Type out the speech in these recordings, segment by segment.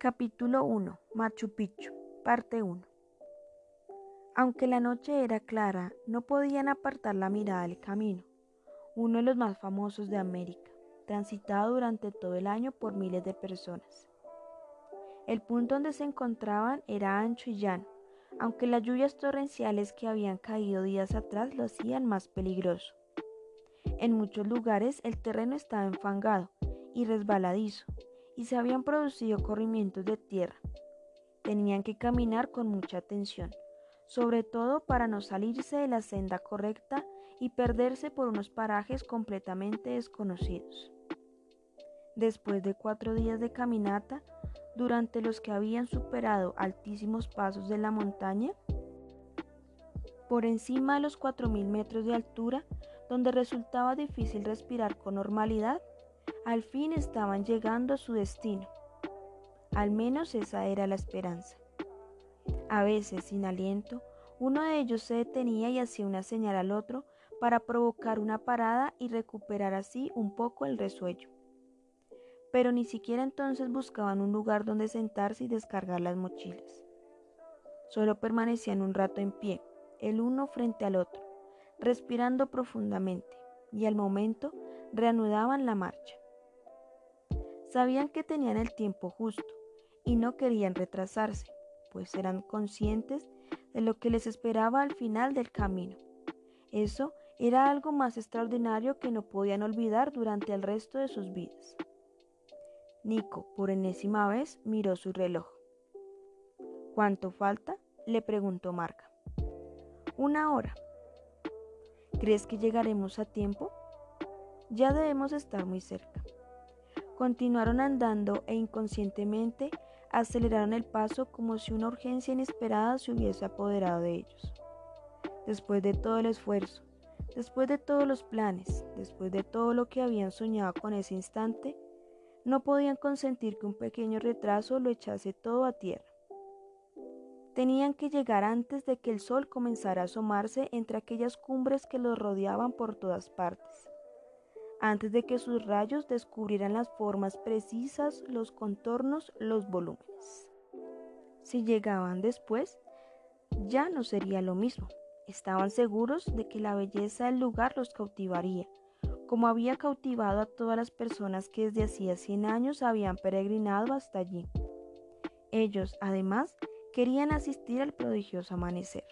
Capítulo 1 Machu Picchu Parte 1 Aunque la noche era clara, no podían apartar la mirada del camino, uno de los más famosos de América, transitado durante todo el año por miles de personas. El punto donde se encontraban era ancho y llano, aunque las lluvias torrenciales que habían caído días atrás lo hacían más peligroso. En muchos lugares el terreno estaba enfangado y resbaladizo, y se habían producido corrimientos de tierra. Tenían que caminar con mucha atención, sobre todo para no salirse de la senda correcta y perderse por unos parajes completamente desconocidos. Después de cuatro días de caminata, durante los que habían superado altísimos pasos de la montaña, por encima de los 4.000 metros de altura, donde resultaba difícil respirar con normalidad, al fin estaban llegando a su destino. Al menos esa era la esperanza. A veces, sin aliento, uno de ellos se detenía y hacía una señal al otro para provocar una parada y recuperar así un poco el resuello. Pero ni siquiera entonces buscaban un lugar donde sentarse y descargar las mochilas. Solo permanecían un rato en pie, el uno frente al otro, respirando profundamente, y al momento reanudaban la marcha. Sabían que tenían el tiempo justo y no querían retrasarse, pues eran conscientes de lo que les esperaba al final del camino. Eso era algo más extraordinario que no podían olvidar durante el resto de sus vidas. Nico, por enésima vez, miró su reloj. ¿Cuánto falta? le preguntó Marca. Una hora. ¿Crees que llegaremos a tiempo? Ya debemos estar muy cerca. Continuaron andando e inconscientemente aceleraron el paso como si una urgencia inesperada se hubiese apoderado de ellos. Después de todo el esfuerzo, después de todos los planes, después de todo lo que habían soñado con ese instante, no podían consentir que un pequeño retraso lo echase todo a tierra. Tenían que llegar antes de que el sol comenzara a asomarse entre aquellas cumbres que los rodeaban por todas partes antes de que sus rayos descubrieran las formas precisas, los contornos, los volúmenes. Si llegaban después, ya no sería lo mismo. Estaban seguros de que la belleza del lugar los cautivaría, como había cautivado a todas las personas que desde hacía 100 años habían peregrinado hasta allí. Ellos, además, querían asistir al prodigioso amanecer.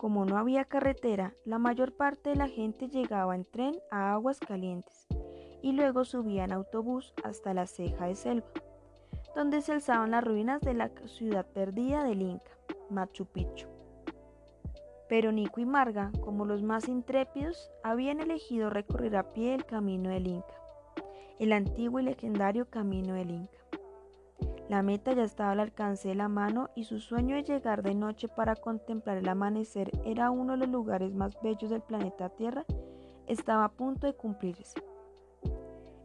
Como no había carretera, la mayor parte de la gente llegaba en tren a Aguas Calientes y luego subía en autobús hasta la ceja de selva, donde se alzaban las ruinas de la ciudad perdida del Inca, Machu Picchu. Pero Nico y Marga, como los más intrépidos, habían elegido recorrer a pie el camino del Inca, el antiguo y legendario camino del Inca. La meta ya estaba al alcance de la mano y su sueño de llegar de noche para contemplar el amanecer era uno de los lugares más bellos del planeta Tierra estaba a punto de cumplirse.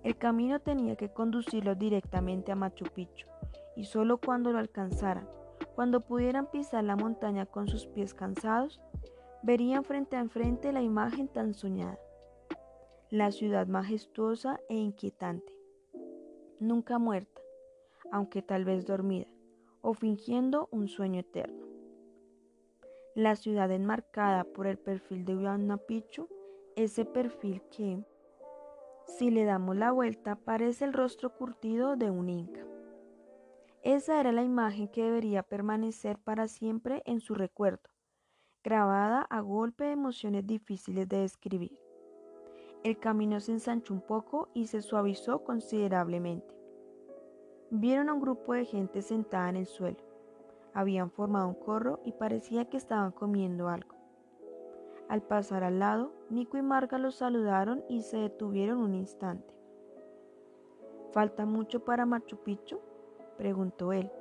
El camino tenía que conducirlos directamente a Machu Picchu y solo cuando lo alcanzaran, cuando pudieran pisar la montaña con sus pies cansados, verían frente a frente la imagen tan soñada, la ciudad majestuosa e inquietante, nunca muerta aunque tal vez dormida, o fingiendo un sueño eterno. La ciudad enmarcada por el perfil de Huayna Picchu, ese perfil que, si le damos la vuelta, parece el rostro curtido de un inca. Esa era la imagen que debería permanecer para siempre en su recuerdo, grabada a golpe de emociones difíciles de describir. El camino se ensanchó un poco y se suavizó considerablemente. Vieron a un grupo de gente sentada en el suelo. Habían formado un corro y parecía que estaban comiendo algo. Al pasar al lado, Nico y Marga los saludaron y se detuvieron un instante. ¿Falta mucho para Machu Picchu? preguntó él.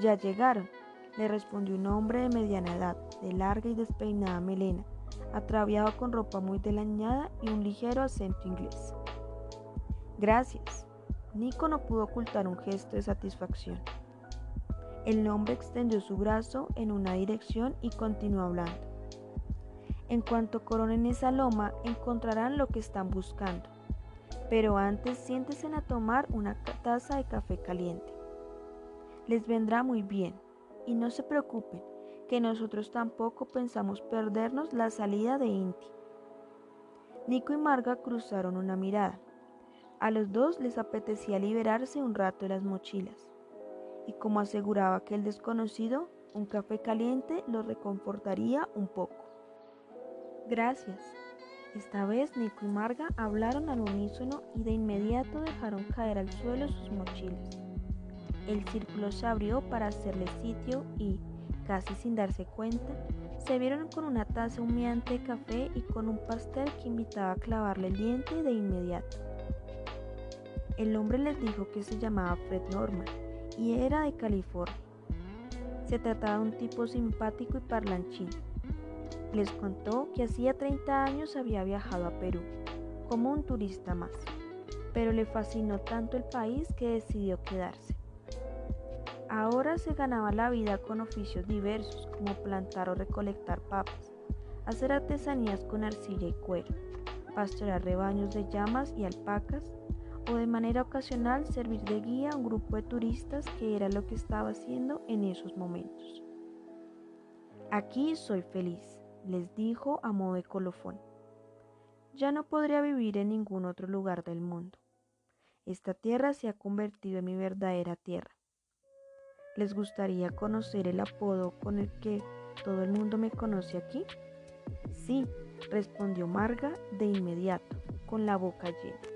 Ya llegaron, le respondió un hombre de mediana edad, de larga y despeinada melena, atraviado con ropa muy delañada y un ligero acento inglés. Gracias, Nico no pudo ocultar un gesto de satisfacción. El hombre extendió su brazo en una dirección y continuó hablando. En cuanto coronen esa loma, encontrarán lo que están buscando. pero antes siéntese a tomar una taza de café caliente. Les vendrá muy bien y no se preocupen que nosotros tampoco pensamos perdernos la salida de Inti. Nico y Marga cruzaron una mirada. A los dos les apetecía liberarse un rato de las mochilas, y como aseguraba que el desconocido, un café caliente los reconfortaría un poco. Gracias. Esta vez Nico y Marga hablaron al unísono y de inmediato dejaron caer al suelo sus mochilas. El círculo se abrió para hacerle sitio y, casi sin darse cuenta, se vieron con una taza humeante de café y con un pastel que invitaba a clavarle el diente de inmediato. El hombre les dijo que se llamaba Fred Norman y era de California. Se trataba de un tipo simpático y parlanchín. Les contó que hacía 30 años había viajado a Perú, como un turista más, pero le fascinó tanto el país que decidió quedarse. Ahora se ganaba la vida con oficios diversos como plantar o recolectar papas, hacer artesanías con arcilla y cuero, pastorear rebaños de llamas y alpacas o de manera ocasional servir de guía a un grupo de turistas que era lo que estaba haciendo en esos momentos. Aquí soy feliz, les dijo a modo de colofón. Ya no podría vivir en ningún otro lugar del mundo. Esta tierra se ha convertido en mi verdadera tierra. ¿Les gustaría conocer el apodo con el que todo el mundo me conoce aquí? Sí, respondió Marga de inmediato, con la boca llena.